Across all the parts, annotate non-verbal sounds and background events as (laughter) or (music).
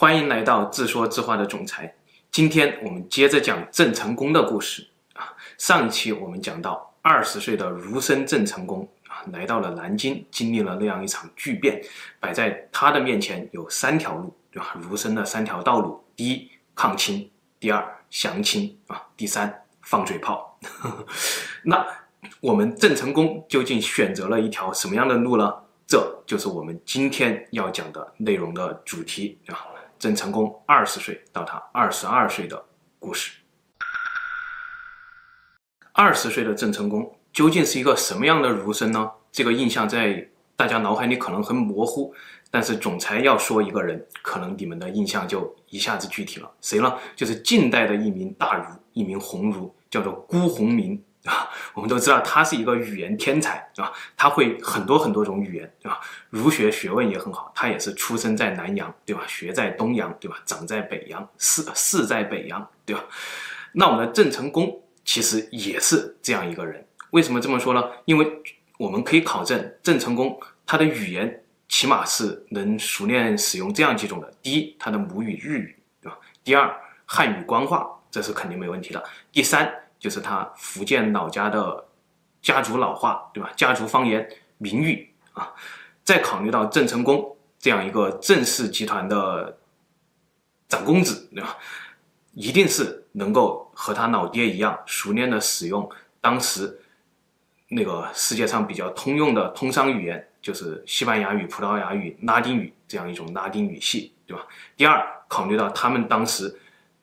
欢迎来到自说自话的总裁。今天我们接着讲郑成功的故事啊。上期我们讲到，二十岁的儒生郑成功啊，来到了南京，经历了那样一场巨变，摆在他的面前有三条路，对吧？儒生的三条道路：第一，抗清；第二，降清啊；第三，放嘴炮。(laughs) 那我们郑成功究竟选择了一条什么样的路呢？这就是我们今天要讲的内容的主题啊。郑成功二十岁到他二十二岁的故事。二十岁的郑成功究竟是一个什么样的儒生呢？这个印象在大家脑海里可能很模糊，但是总裁要说一个人，可能你们的印象就一下子具体了。谁呢？就是近代的一名大儒，一名鸿儒，叫做辜鸿铭。我们都知道他是一个语言天才，啊，他会很多很多种语言，对吧？儒学学问也很好，他也是出生在南阳，对吧？学在东阳，对吧？长在北阳，仕仕在北阳，对吧？那我们的郑成功其实也是这样一个人。为什么这么说呢？因为我们可以考证郑成功他的语言起码是能熟练使用这样几种的：第一，他的母语日语，对吧？第二，汉语官话，这是肯定没问题的；第三。就是他福建老家的家族老话，对吧？家族方言名语啊。再考虑到郑成功这样一个郑氏集团的长公子，对吧？一定是能够和他老爹一样熟练的使用当时那个世界上比较通用的通商语言，就是西班牙语、葡萄牙语、拉丁语这样一种拉丁语系，对吧？第二，考虑到他们当时。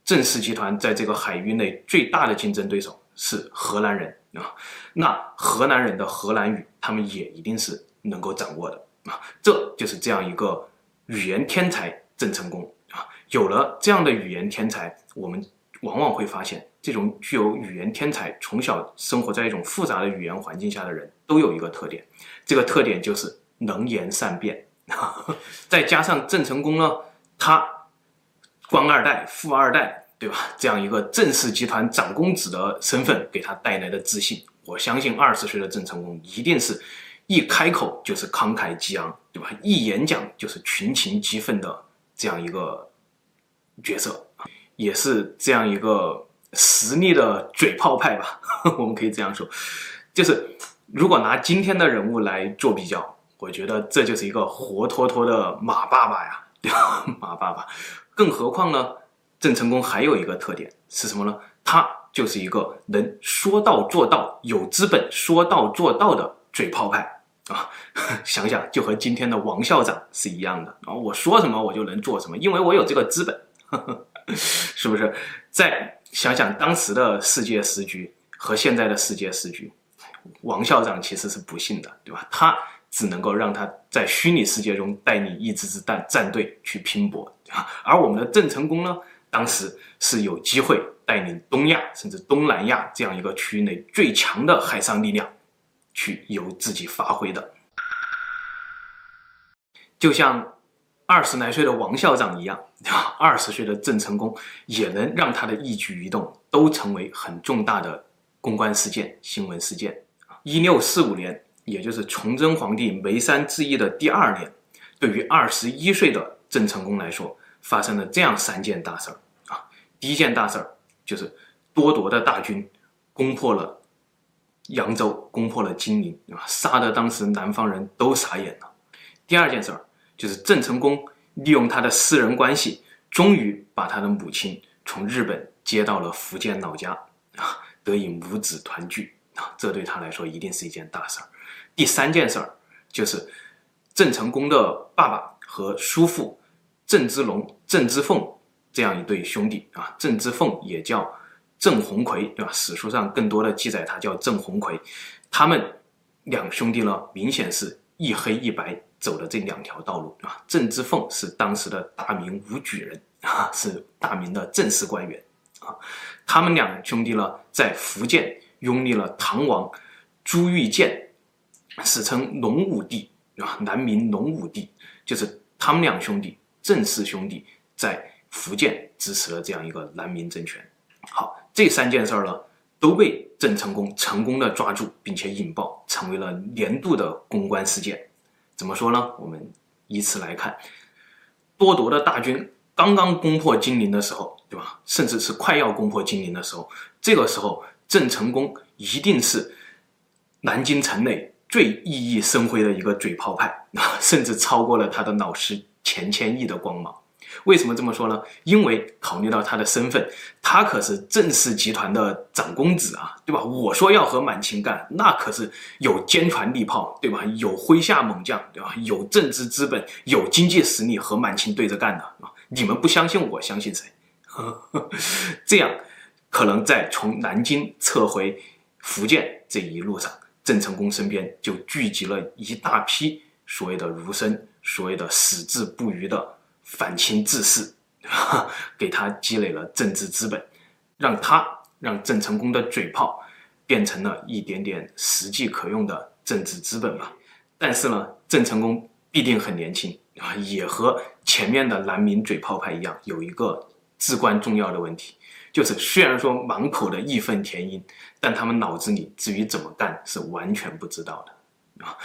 郑氏集团在这个海域内最大的竞争对手是荷兰人啊，那荷兰人的荷兰语，他们也一定是能够掌握的啊。这就是这样一个语言天才郑成功啊。有了这样的语言天才，我们往往会发现，这种具有语言天才、从小生活在一种复杂的语言环境下的人，都有一个特点，这个特点就是能言善辩。(laughs) 再加上郑成功呢，他。官二代、富二代，对吧？这样一个郑氏集团长公子的身份给他带来的自信，我相信二十岁的郑成功一定是一开口就是慷慨激昂，对吧？一演讲就是群情激愤的这样一个角色，也是这样一个实力的嘴炮派吧？(laughs) 我们可以这样说，就是如果拿今天的人物来做比较，我觉得这就是一个活脱脱的马爸爸呀，对吧？马爸爸。更何况呢？郑成功还有一个特点是什么呢？他就是一个能说到做到、有资本说到做到的嘴炮派啊！(laughs) 想想就和今天的王校长是一样的啊！我说什么我就能做什么，因为我有这个资本，呵呵，是不是？再想想当时的世界时局和现在的世界时局，王校长其实是不幸的，对吧？他。只能够让他在虚拟世界中带领一支支战战队去拼搏，(laughs) 而我们的郑成功呢，当时是有机会带领东亚甚至东南亚这样一个区域内最强的海上力量，去由自己发挥的。就像二十来岁的王校长一样，二十岁的郑成功也能让他的一举一动都成为很重大的公关事件、新闻事件。一六四五年。也就是崇祯皇帝眉山之役的第二年，对于二十一岁的郑成功来说，发生了这样三件大事儿啊。第一件大事儿就是多铎的大军攻破了扬州，攻破了金陵，啊，杀的当时南方人都傻眼了。第二件事儿就是郑成功利用他的私人关系，终于把他的母亲从日本接到了福建老家，啊，得以母子团聚啊，这对他来说一定是一件大事儿。第三件事儿就是郑成功的爸爸和叔父郑芝龙、郑芝凤这样一对兄弟啊，郑芝凤也叫郑鸿逵，对吧？史书上更多的记载他叫郑鸿逵。他们两兄弟呢，明显是一黑一白走的这两条道路啊。郑芝凤是当时的大明武举人啊，是大明的正式官员啊。他们两兄弟呢，在福建拥立了唐王朱玉建。史称隆武帝啊，南明隆武帝就是他们两兄弟，郑氏兄弟在福建支持了这样一个南明政权。好，这三件事儿呢，都被郑成功成功的抓住，并且引爆，成为了年度的公关事件。怎么说呢？我们依次来看，多铎的大军刚刚攻破金陵的时候，对吧？甚至是快要攻破金陵的时候，这个时候郑成功一定是南京城内最熠熠生辉的一个嘴炮派啊，(laughs) 甚至超过了他的老师钱谦益的光芒。为什么这么说呢？因为考虑到他的身份，他可是郑氏集团的长公子啊，对吧？我说要和满清干，那可是有坚船利炮，对吧？有麾下猛将，对吧？有政治资本，有经济实力和满清对着干的啊！你们不相信我，相信谁？(laughs) 这样，可能在从南京撤回福建这一路上，郑成功身边就聚集了一大批所谓的儒生，所谓的矢志不渝的。反清志士，(laughs) 给他积累了政治资本，让他让郑成功的嘴炮变成了一点点实际可用的政治资本吧。但是呢，郑成功必定很年轻啊，也和前面的南明嘴炮派一样，有一个至关重要的问题，就是虽然说满口的义愤填膺，但他们脑子里至于怎么干是完全不知道的啊。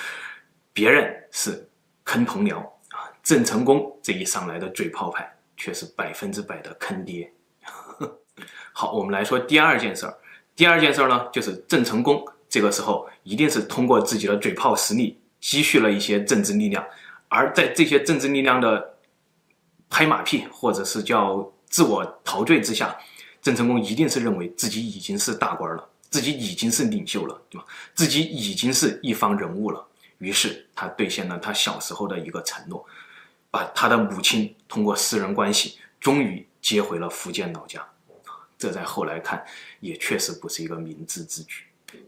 别人是坑同僚啊。郑成功这一上来的嘴炮派，却是百分之百的坑爹。(laughs) 好，我们来说第二件事儿。第二件事儿呢，就是郑成功这个时候一定是通过自己的嘴炮实力积蓄了一些政治力量，而在这些政治力量的拍马屁或者是叫自我陶醉之下，郑成功一定是认为自己已经是大官了，自己已经是领袖了，对吧？自己已经是一方人物了。于是他兑现了他小时候的一个承诺。把他的母亲通过私人关系，终于接回了福建老家。这在后来看，也确实不是一个明智之举。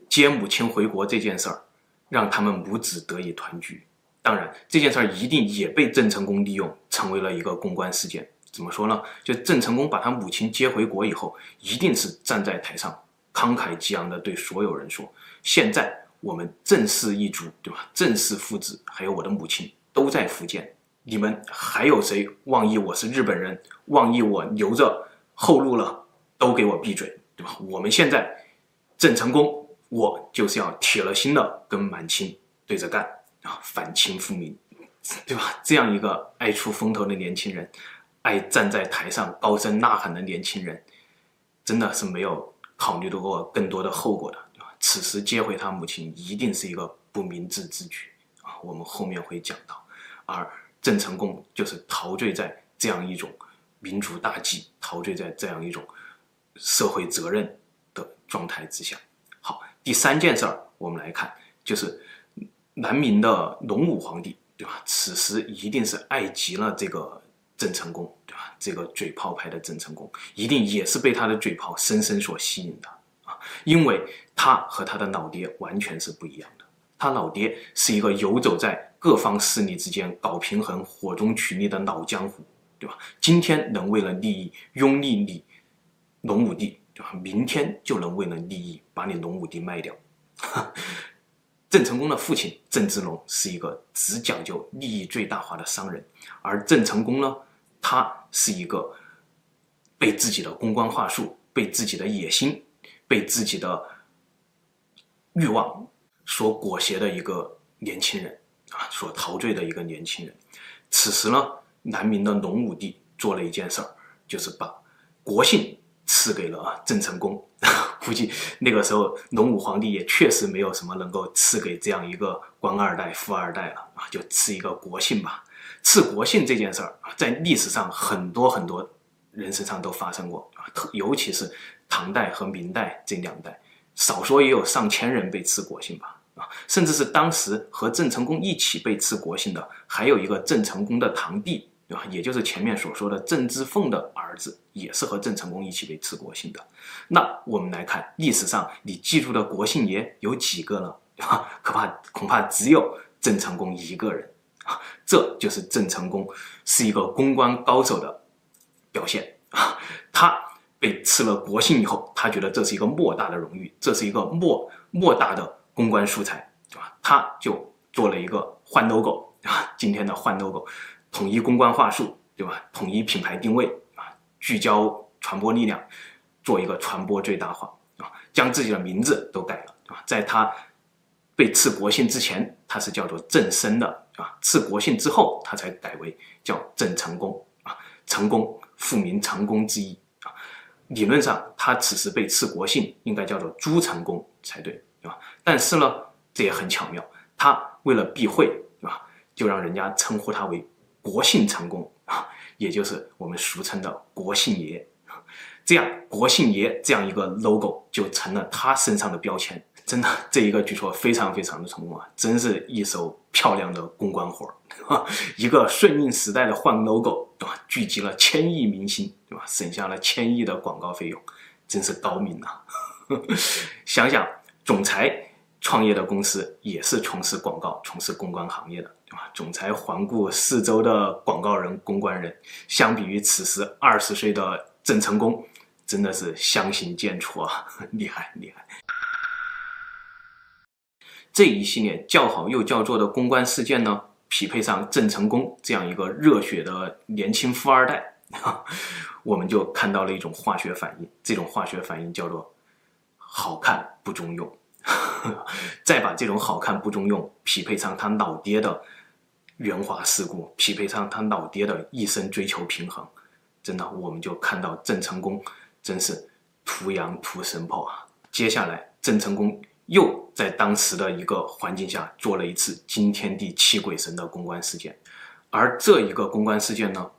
接母亲回国这件事儿，让他们母子得以团聚。当然，这件事儿一定也被郑成功利用，成为了一个公关事件。怎么说呢？就郑成功把他母亲接回国以后，一定是站在台上，慷慨激昂地对所有人说：“现在我们郑氏一族，对吧？郑氏父子还有我的母亲都在福建。”你们还有谁妄议我是日本人，妄议我留着后路了，都给我闭嘴，对吧？我们现在郑成功，我就是要铁了心的跟满清对着干啊，反清复明，对吧？这样一个爱出风头的年轻人，爱站在台上高声呐喊的年轻人，真的是没有考虑过更多的后果的，此时接回他母亲，一定是一个不明智之举啊，我们后面会讲到，而。郑成功就是陶醉在这样一种民族大计，陶醉在这样一种社会责任的状态之下。好，第三件事儿，我们来看，就是南明的隆武皇帝，对吧？此时一定是爱极了这个郑成功，对吧？这个嘴炮派的郑成功，一定也是被他的嘴炮深深所吸引的，因为他和他的老爹完全是不一样的。他老爹是一个游走在各方势力之间搞平衡、火中取栗的老江湖，对吧？今天能为了利益拥立你隆武帝，对吧？明天就能为了利益把你隆武帝卖掉。(laughs) 郑成功的父亲郑芝龙是一个只讲究利益最大化的商人，而郑成功呢，他是一个被自己的公关话术、被自己的野心、被自己的欲望所裹挟的一个年轻人。啊，所陶醉的一个年轻人，此时呢，南明的隆武帝做了一件事儿，就是把国姓赐给了郑成功。(laughs) 估计那个时候，隆武皇帝也确实没有什么能够赐给这样一个官二代、富二代了啊，就赐一个国姓吧。赐国姓这件事儿啊，在历史上很多很多人身上都发生过啊，特尤其是唐代和明代这两代，少说也有上千人被赐国姓吧。啊，甚至是当时和郑成功一起被赐国姓的，还有一个郑成功的堂弟，对吧？也就是前面所说的郑芝凤的儿子，也是和郑成功一起被赐国姓的。那我们来看历史上你记住的国姓爷有几个呢？对 (laughs) 吧？可怕，恐怕只有郑成功一个人啊！这就是郑成功是一个公关高手的表现啊！他被赐了国姓以后，他觉得这是一个莫大的荣誉，这是一个莫莫大的。公关素材，对吧？他就做了一个换 logo，啊，今天的换 logo，统一公关话术，对吧？统一品牌定位，啊，聚焦传播力量，做一个传播最大化，啊，将自己的名字都改了，啊，在他被赐国姓之前，他是叫做郑生的，啊，赐国姓之后，他才改为叫郑成功，啊，成功复名成功之意。理论上，他此时被赐国姓，应该叫做朱成公才对，对吧？但是呢，这也很巧妙，他为了避讳，对吧？就让人家称呼他为国姓成公啊，也就是我们俗称的国姓爷。这样，国姓爷这样一个 logo 就成了他身上的标签。真的，这一个举措非常非常的成功啊！真是一手漂亮的公关活儿，一个顺应时代的换 logo，对吧？聚集了千亿明星，对吧？省下了千亿的广告费用，真是高明呐、啊！(laughs) 想想总裁创业的公司也是从事广告、从事公关行业的，对吧？总裁环顾四周的广告人、公关人，相比于此时二十岁的郑成功，真的是相形见绌啊！(laughs) 厉害，厉害！这一系列叫好又叫座的公关事件呢，匹配上郑成功这样一个热血的年轻富二代，(laughs) 我们就看到了一种化学反应。这种化学反应叫做好看不中用。(laughs) 再把这种好看不中用匹配上他老爹的圆滑世故，匹配上他老爹的一生追求平衡，真的，我们就看到郑成功真是图羊图神炮啊！接下来，郑成功。又在当时的一个环境下做了一次惊天地泣鬼神的公关事件，而这一个公关事件呢，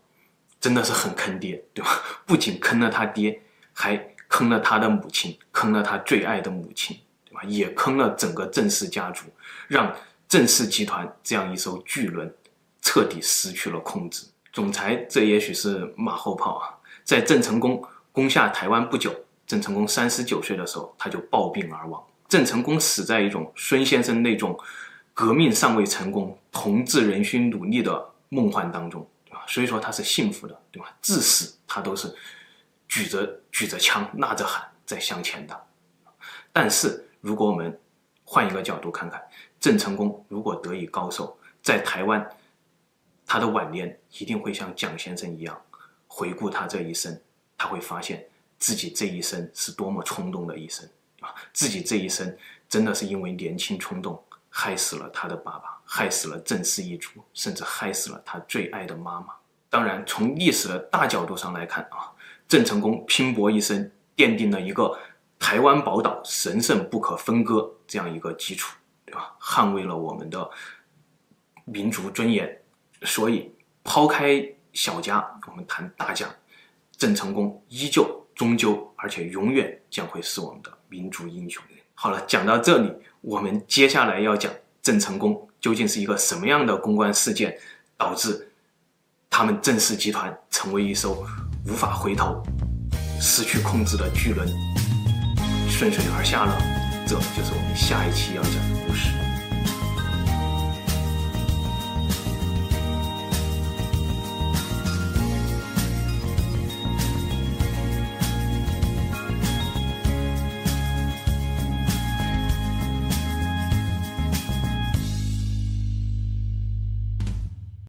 真的是很坑爹，对吧？(laughs) 不仅坑了他爹，还坑了他的母亲，坑了他最爱的母亲，对吧？也坑了整个郑氏家族，让郑氏集团这样一艘巨轮彻底失去了控制。总裁，这也许是马后炮啊，在郑成功攻下台湾不久，郑成功三十九岁的时候，他就暴病而亡。郑成功死在一种孙先生那种革命尚未成功、同志仍需努力的梦幻当中，对吧？所以说他是幸福的，对吧？至死他都是举着举着枪、呐着喊在向前的。但是如果我们换一个角度看看，郑成功如果得以高寿，在台湾，他的晚年一定会像蒋先生一样，回顾他这一生，他会发现自己这一生是多么冲动的一生。自己这一生真的是因为年轻冲动，害死了他的爸爸，害死了郑氏一族，甚至害死了他最爱的妈妈。当然，从历史的大角度上来看啊，郑成功拼搏一生，奠定了一个台湾宝岛神圣不可分割这样一个基础，对吧？捍卫了我们的民族尊严。所以，抛开小家，我们谈大家，郑成功依旧、终究，而且永远将会是我们的。民族英雄。好了，讲到这里，我们接下来要讲郑成功究竟是一个什么样的公关事件，导致他们郑氏集团成为一艘无法回头、失去控制的巨轮，顺水而下了。这就是我们下一期要讲的故事。